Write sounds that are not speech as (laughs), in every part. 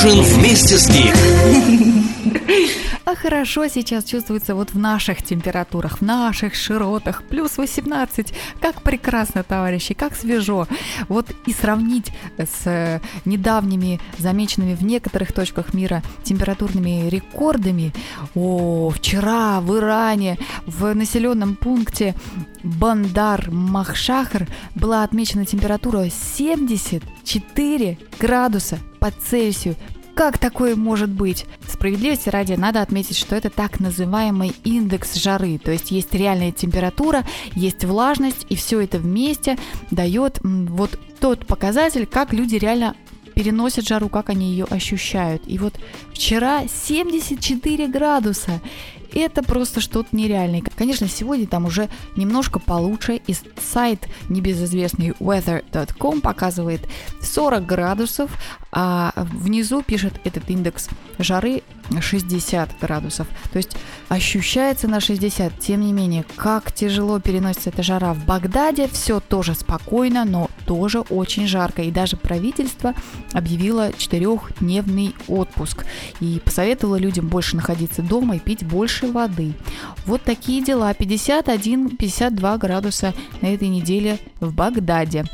ужин вместе с Гик. А хорошо сейчас чувствуется вот в наших температурах, в наших широтах, плюс 18. Как прекрасно, товарищи, как свежо. Вот и сравнить с недавними замеченными в некоторых точках мира температурными рекордами. О, вчера в Иране, в населенном пункте Бандар-Махшахр была отмечена температура 74 градуса по Цельсию. Как такое может быть? Справедливости ради надо отметить, что это так называемый индекс жары, то есть есть реальная температура, есть влажность, и все это вместе дает вот тот показатель, как люди реально переносят жару, как они ее ощущают. И вот вчера 74 градуса. Это просто что-то нереальное. Конечно, сегодня там уже немножко получше, и сайт небезызвестный weather.com показывает 40 градусов, а внизу пишет этот индекс жары 60 градусов. То есть ощущается на 60. Тем не менее, как тяжело переносится эта жара в Багдаде, все тоже спокойно, но тоже очень жарко. И даже правительство объявило четырехдневный отпуск и посоветовало людям больше находиться дома и пить больше воды. Вот такие дела. 51-52 градуса на этой неделе в Багдаде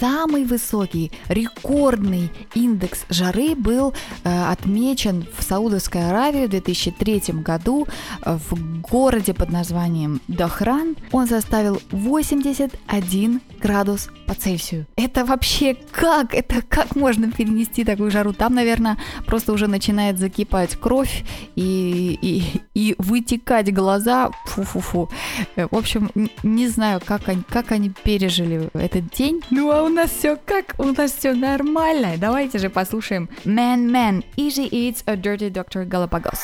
самый высокий, рекордный индекс жары был э, отмечен в Саудовской Аравии в 2003 году э, в городе под названием Дахран. Он составил 81 градус по Цельсию. Это вообще как? Это как можно перенести такую жару? Там, наверное, просто уже начинает закипать кровь и, и, и вытекать глаза. Фу-фу-фу. Э, в общем, не знаю, как они, как они пережили этот день. Ну, а у нас все как? У нас все нормально. Давайте же послушаем Man Man Easy Eats a Dirty Dr. Galapagos.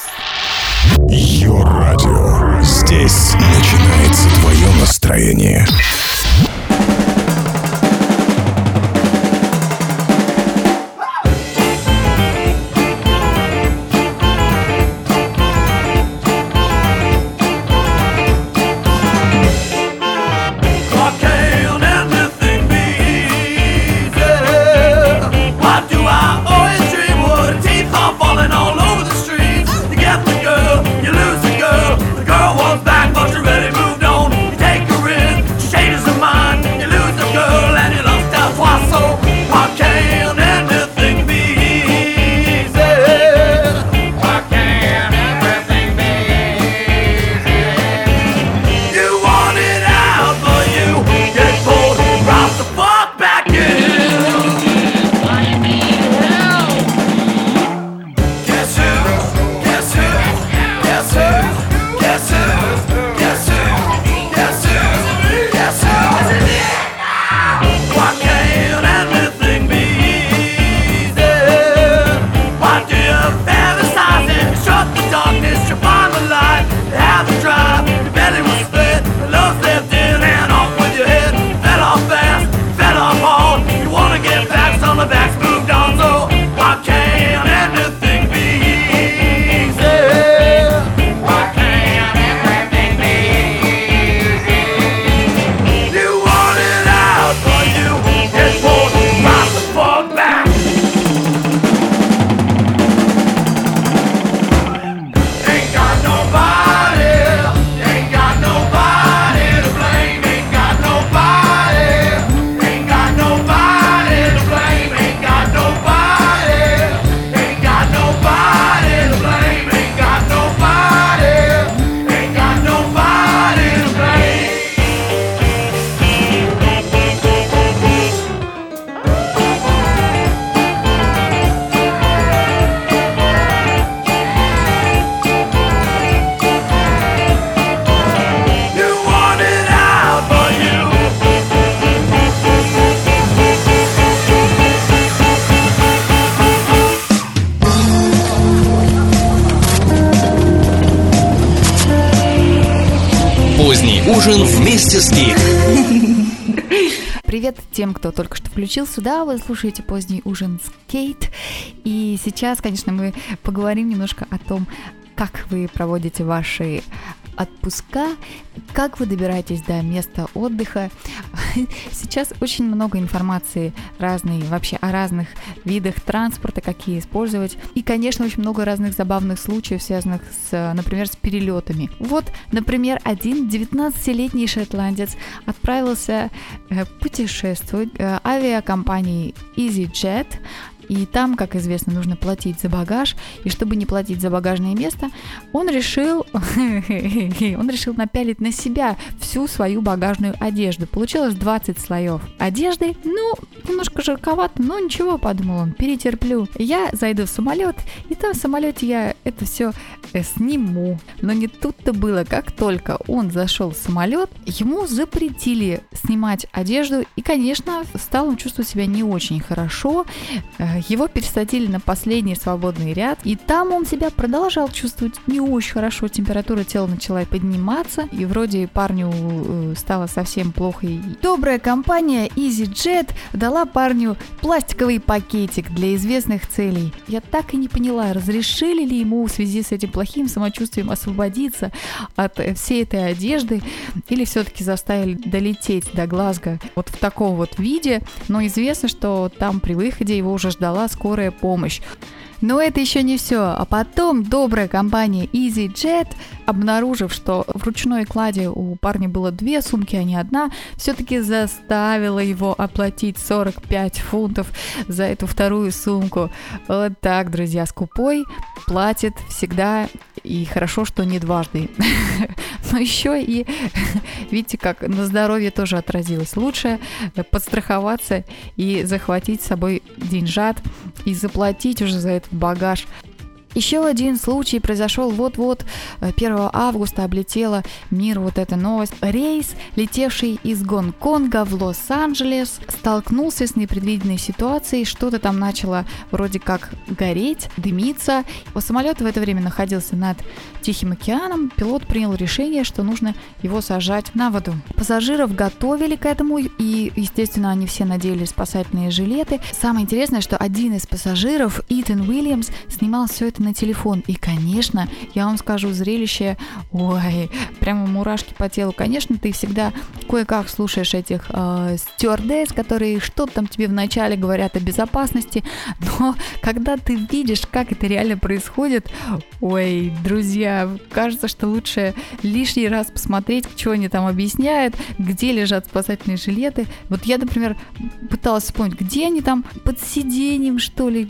Йо-радио. Здесь начинается твое настроение. Тем, кто только что включил сюда. Вы слушаете поздний ужин с Кейт. И сейчас, конечно, мы поговорим немножко о том, как вы проводите ваши отпуска, как вы добираетесь до места отдыха. (laughs) Сейчас очень много информации разной, вообще о разных видах транспорта, какие использовать. И, конечно, очень много разных забавных случаев, связанных с, например, с перелетами. Вот, например, один 19-летний шотландец отправился э, путешествовать э, авиакомпанией EasyJet и там, как известно, нужно платить за багаж, и чтобы не платить за багажное место, он решил, (laughs) он решил напялить на себя всю свою багажную одежду. Получилось 20 слоев одежды, ну, немножко жарковато, но ничего, подумал он, перетерплю. Я зайду в самолет, и там в самолете я это все э, сниму. Но не тут-то было, как только он зашел в самолет, ему запретили снимать одежду, и, конечно, стал он чувствовать себя не очень хорошо. Э, его пересадили на последний свободный ряд, и там он себя продолжал чувствовать не очень хорошо. Температура тела начала подниматься, и вроде парню э, стало совсем плохо. Добрая компания EasyJet дала парню пластиковый пакетик для известных целей. Я так и не поняла, разрешили ли ему в связи с этим плохим самочувствием освободиться от всей этой одежды, или все-таки заставили долететь до Глазго вот в таком вот виде. Но известно, что там при выходе его уже ждал ждала скорая помощь. Но это еще не все. А потом добрая компания EasyJet, обнаружив, что в ручной кладе у парня было две сумки, а не одна, все-таки заставила его оплатить 45 фунтов за эту вторую сумку. Вот так, друзья, скупой платит всегда и хорошо, что не дважды. (laughs) (laughs) Но еще и, (laughs) видите, как на здоровье тоже отразилось. Лучше подстраховаться и захватить с собой деньжат и заплатить уже за этот багаж еще один случай произошел вот-вот 1 э, августа, облетела мир вот эта новость. Рейс, летевший из Гонконга в Лос-Анджелес, столкнулся с непредвиденной ситуацией, что-то там начало вроде как гореть, дымиться. Самолет в это время находился над Тихим океаном, пилот принял решение, что нужно его сажать на воду. Пассажиров готовили к этому, и, естественно, они все надели спасательные жилеты. Самое интересное, что один из пассажиров, Итан Уильямс, снимал все это на телефон. И, конечно, я вам скажу, зрелище, ой, прямо мурашки по телу. Конечно, ты всегда кое-как слушаешь этих э, стюардесс, которые что-то там тебе вначале говорят о безопасности, но (laughs) когда ты видишь, как это реально происходит, ой, друзья, кажется, что лучше лишний раз посмотреть, что они там объясняют, где лежат спасательные жилеты. Вот я, например, пыталась вспомнить, где они там под сиденьем, что ли,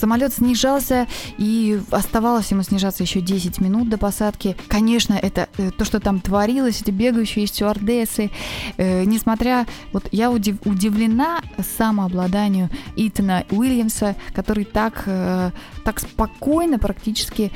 Самолет снижался, и оставалось ему снижаться еще 10 минут до посадки. Конечно, это э, то, что там творилось, эти бегающие стюардессы. Э, несмотря, вот я удив, удивлена самообладанию Итана Уильямса, который так, э, так спокойно практически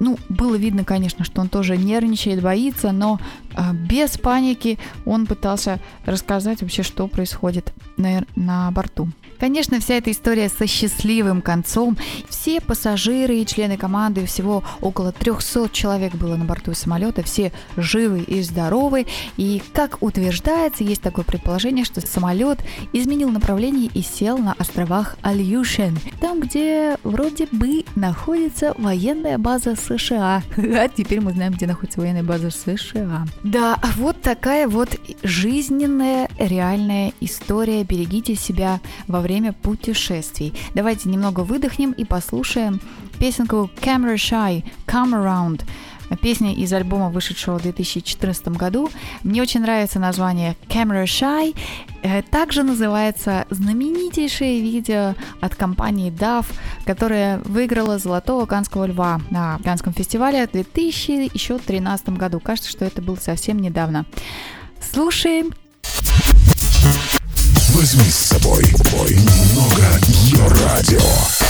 ну, было видно, конечно, что он тоже нервничает, боится, но э, без паники он пытался рассказать вообще, что происходит на, на борту. Конечно, вся эта история со счастливым концом. Все пассажиры и члены команды, всего около 300 человек было на борту самолета, все живы и здоровы. И, как утверждается, есть такое предположение, что самолет изменил направление и сел на островах Альюшен, там, где вроде бы находится военная база США. (laughs) А теперь мы знаем, где находится военная база США. Да, вот такая вот жизненная, реальная история. Берегите себя во время время путешествий. Давайте немного выдохнем и послушаем песенку Camera Shy, Come Around. Песня из альбома, вышедшего в 2014 году. Мне очень нравится название Camera Shy. Э, также называется знаменитейшее видео от компании DAF, которая выиграла Золотого Канского льва на Канском фестивале в 2013 году. Кажется, что это было совсем недавно. Слушаем. Возьми с собой бой немного ее радио.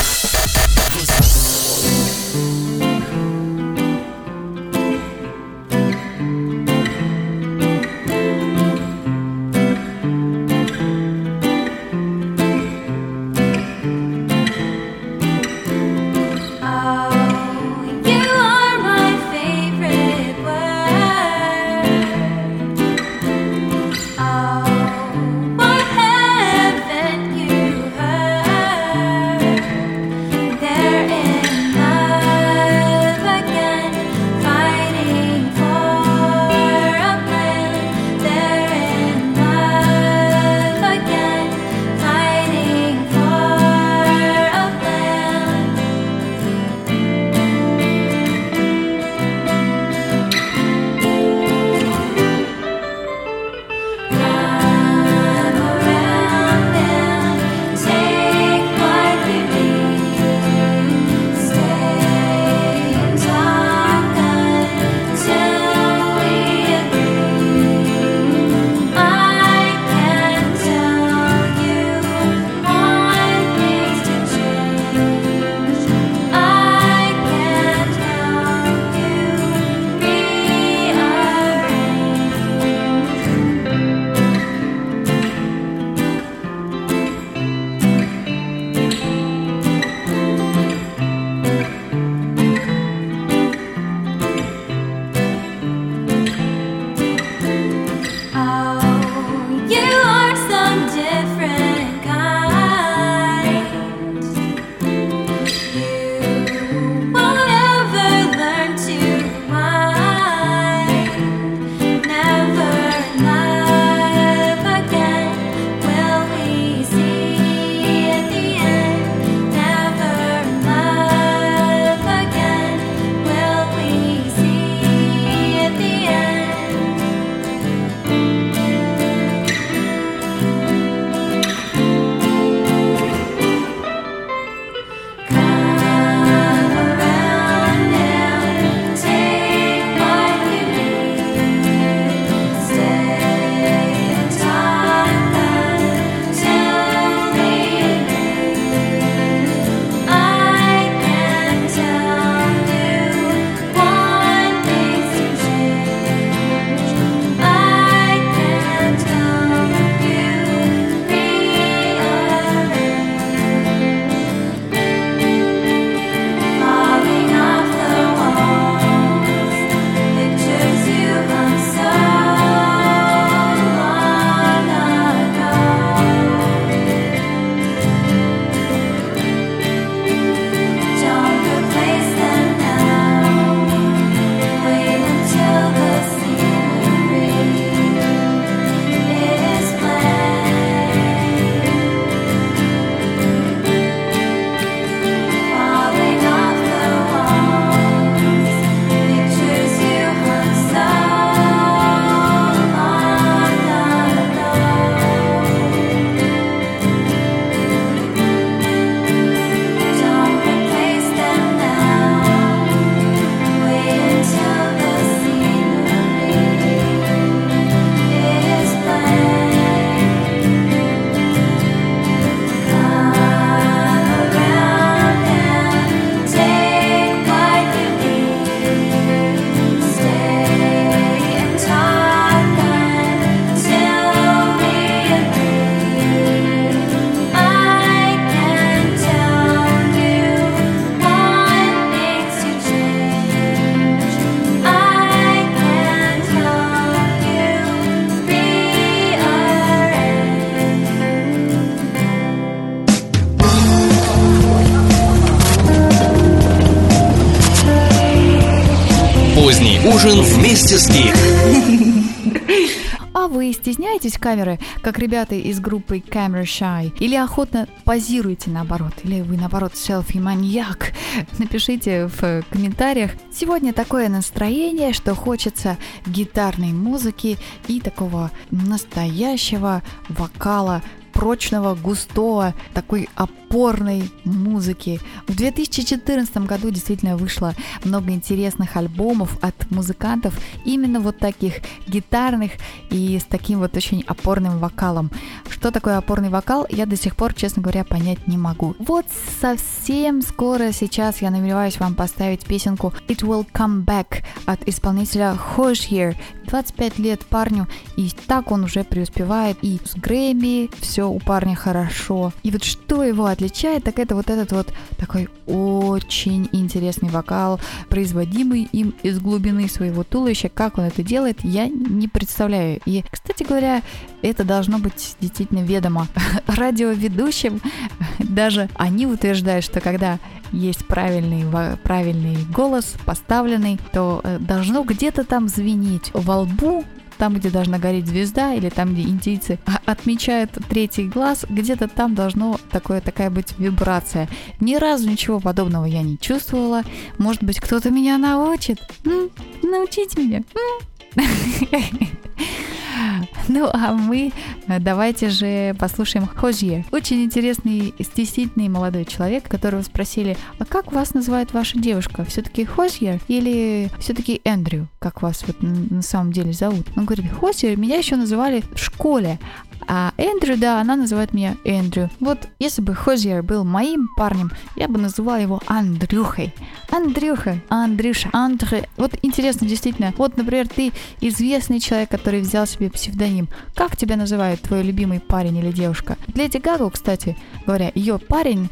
Стесняетесь камеры, как ребята из группы Camera Shy? Или охотно позируете наоборот? Или вы наоборот селфи-маньяк? (laughs) Напишите в комментариях. Сегодня такое настроение, что хочется гитарной музыки и такого настоящего вокала прочного, густого, такой опорной музыки. В 2014 году действительно вышло много интересных альбомов от музыкантов именно вот таких гитарных и с таким вот очень опорным вокалом. Что такое опорный вокал, я до сих пор, честно говоря, понять не могу. Вот совсем скоро сейчас я намереваюсь вам поставить песенку It Will Come Back от исполнителя Hoshier. 25 лет парню, и так он уже преуспевает и с Грэмми, все у парня хорошо. И вот что его отличает, так это вот этот вот такой очень интересный вокал, производимый им из глубины своего туловища. Как он это делает, я не представляю. И, кстати говоря, это должно быть действительно ведомо (laughs) радиоведущим. (laughs) Даже они утверждают, что когда есть правильный, правильный голос, поставленный, то э, должно где-то там звенеть во лбу там, где должна гореть звезда, или там, где индийцы отмечают третий глаз, где-то там должно такое, такая быть вибрация. Ни разу ничего подобного я не чувствовала. Может быть, кто-то меня научит? М? Научите меня. (laughs) (laughs) Ну, а мы э, давайте же послушаем Хожье. Очень интересный, стеснительный молодой человек, которого спросили, а как вас называет ваша девушка? Все-таки Хожье или все-таки Эндрю? Как вас вот на самом деле зовут? Он говорит, Хожье меня еще называли в школе, а Эндрю, да, она называет меня Эндрю. Вот если бы Хозьер был моим парнем, я бы называла его Андрюхой. Андрюха, Андрюша, Андрю. Вот интересно, действительно. Вот, например, ты известный человек, который взял себе псевдоним. Как тебя называют твой любимый парень или девушка? Леди Гагу, кстати говоря, ее парень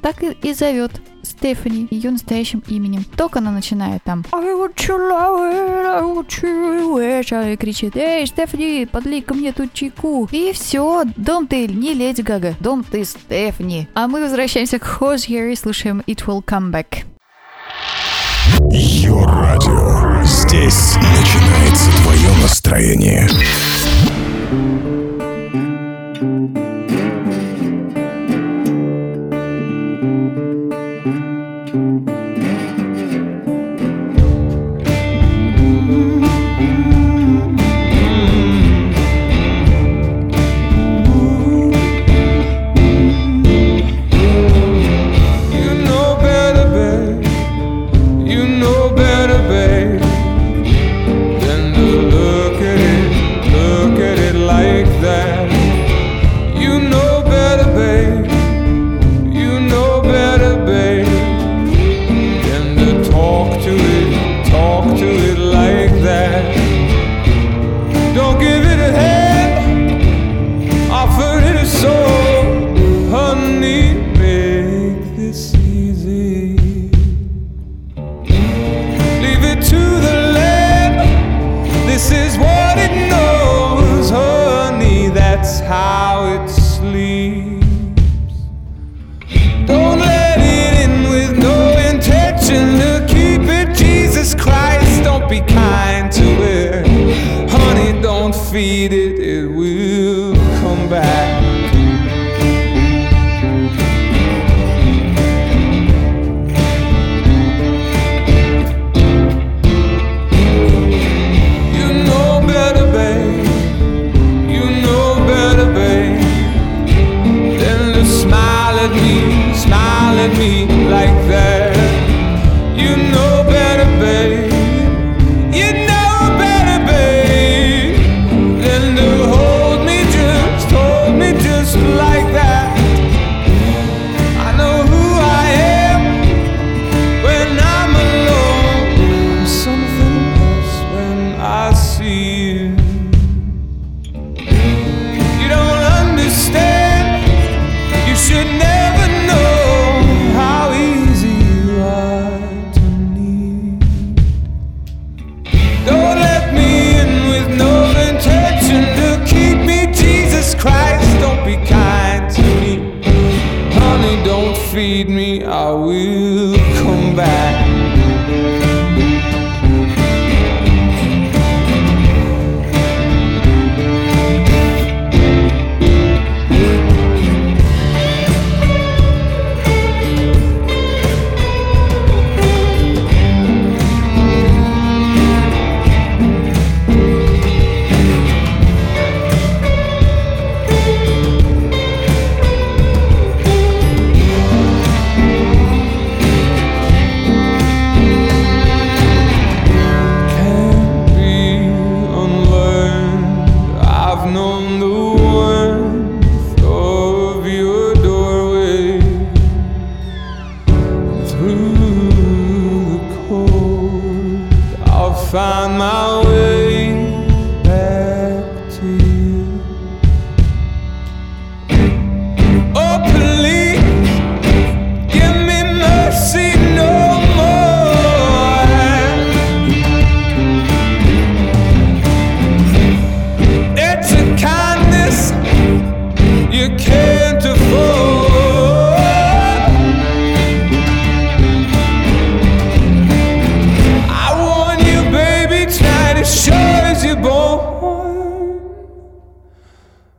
так и, и зовет Стефани ее настоящим именем. Только она начинает там I want you love it, I want you wish, и кричит Эй, Стефани, подлей ко мне тут чайку. И все, дом ты не Леди Гага, дом ты Стефани. А мы возвращаемся к Хоз и слушаем It Will Come Back. Йо-радио. Здесь начинается твое настроение.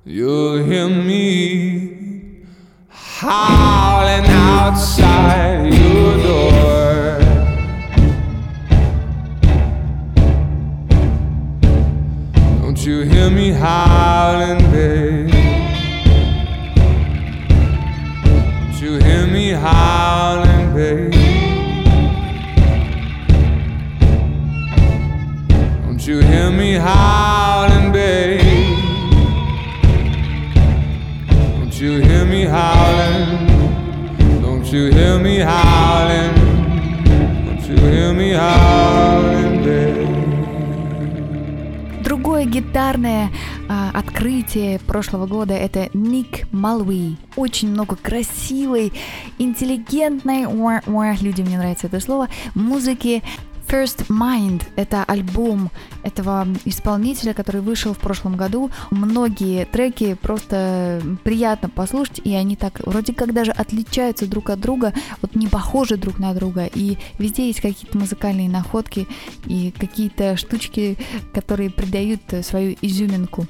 You'll hear me howling outside. Второе гитарное а, открытие прошлого года это Ник Малви. Очень много красивой, интеллигентной, уа -уа, людям не нравится это слово, музыки. First Mind — это альбом этого исполнителя, который вышел в прошлом году. Многие треки просто приятно послушать, и они так вроде как даже отличаются друг от друга, вот не похожи друг на друга, и везде есть какие-то музыкальные находки и какие-то штучки, которые придают свою изюминку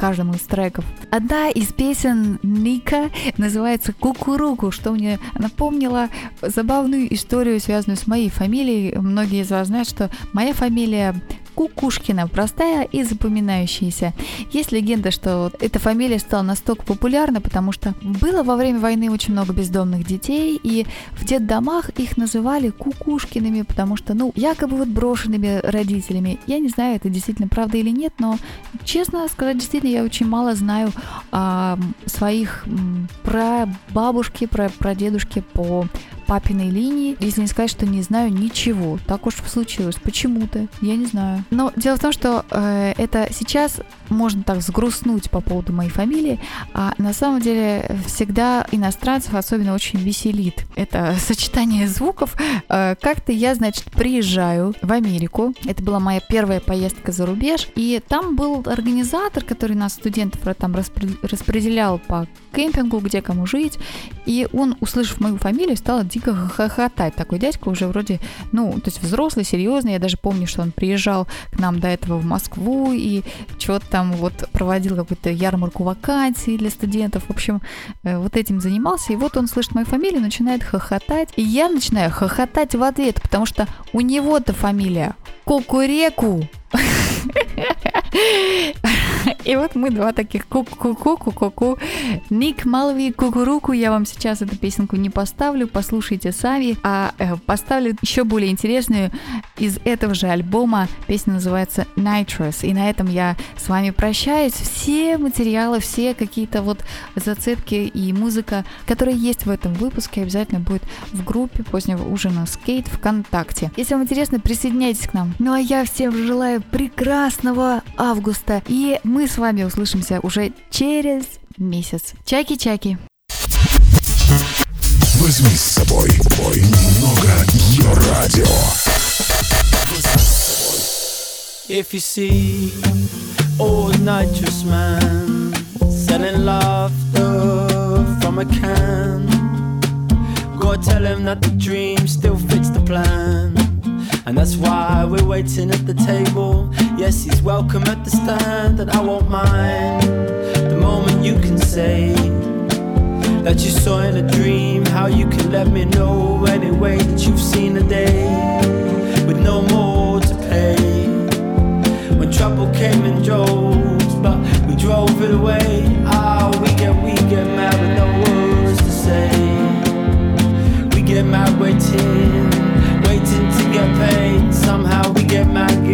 каждому из треков. Одна из песен Ника называется «Кукуруку», что мне напомнило забавную историю, связанную с моей фамилией. Многие из вас знают, что моя фамилия Кукушкина, простая и запоминающаяся. Есть легенда, что эта фамилия стала настолько популярна, потому что было во время войны очень много бездомных детей, и в детдомах их называли Кукушкиными, потому что, ну, якобы вот брошенными родителями. Я не знаю, это действительно правда или нет, но, честно сказать, действительно, я очень мало знаю о своих про бабушки, про, про дедушки по папиной линии, если не сказать, что не знаю ничего. Так уж случилось. Почему-то. Я не знаю. Но дело в том, что э, это сейчас можно так сгрустнуть по поводу моей фамилии, а на самом деле всегда иностранцев особенно очень веселит это (laughs) сочетание звуков. Э, как-то я, значит, приезжаю в Америку. Это была моя первая поездка за рубеж. И там был организатор, который нас, студентов, там распределял по кемпингу, где кому жить. И он, услышав мою фамилию, стал дико хохотать. Такой дядька уже вроде, ну, то есть взрослый, серьезный. Я даже помню, что он приезжал к нам до этого в Москву и что-то там вот проводил какую-то ярмарку вакансий для студентов. В общем, э, вот этим занимался. И вот он слышит мою фамилию, начинает хохотать. И я начинаю хохотать в ответ, потому что у него-то фамилия Кукуреку. (laughs) И вот мы два таких ку-ку-ку-ку-ку. Ник Малви Кукуруку. Я вам сейчас эту песенку не поставлю, послушайте сами. А э, поставлю еще более интересную из этого же альбома. Песня называется Nitrous. И на этом я с вами прощаюсь. Все материалы, все какие-то вот зацепки и музыка, которые есть в этом выпуске, обязательно будет в группе позднего ужина Скейт ВКонтакте. Если вам интересно, присоединяйтесь к нам. Ну а я всем желаю прекрасного августа. И мы с вами услышимся уже через месяц. Чаки-чаки. Возьми с собой бой немного ее радио. If you see old nitrous man selling laughter from a can, go tell him that the dream still fits the plan. And that's why we're waiting at the table. Yes, he's welcome at the stand, and I won't mind the moment you can say that you saw in a dream. How you can let me know anyway that you've seen a day with no more to pay. When trouble came in droves, but we drove it away. Ah, we get we get mad with no words to say. We get mad waiting waiting to get paid. Somehow we get mad,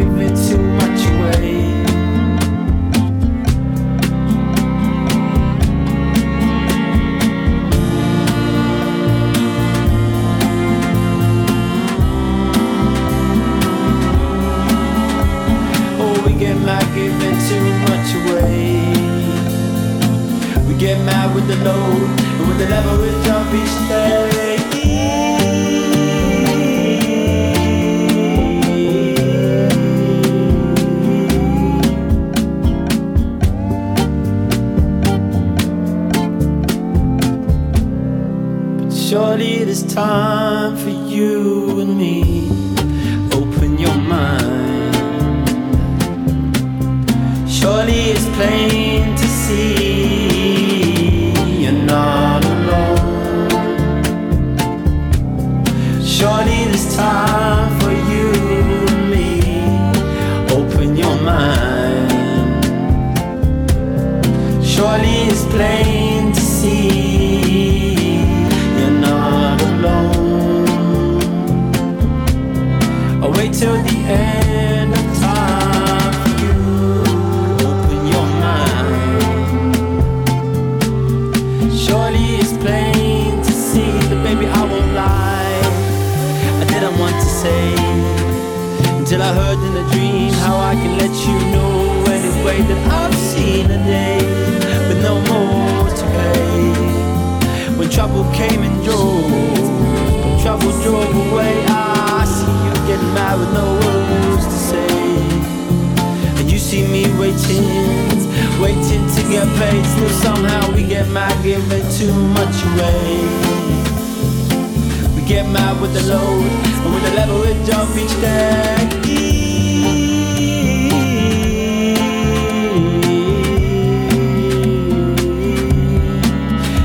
with the load. And with the leverage jump each day.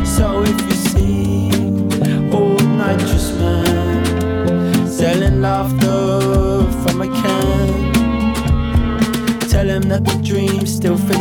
So if you see old nitrous man Selling laughter from a can. Tell him that the dream still fits.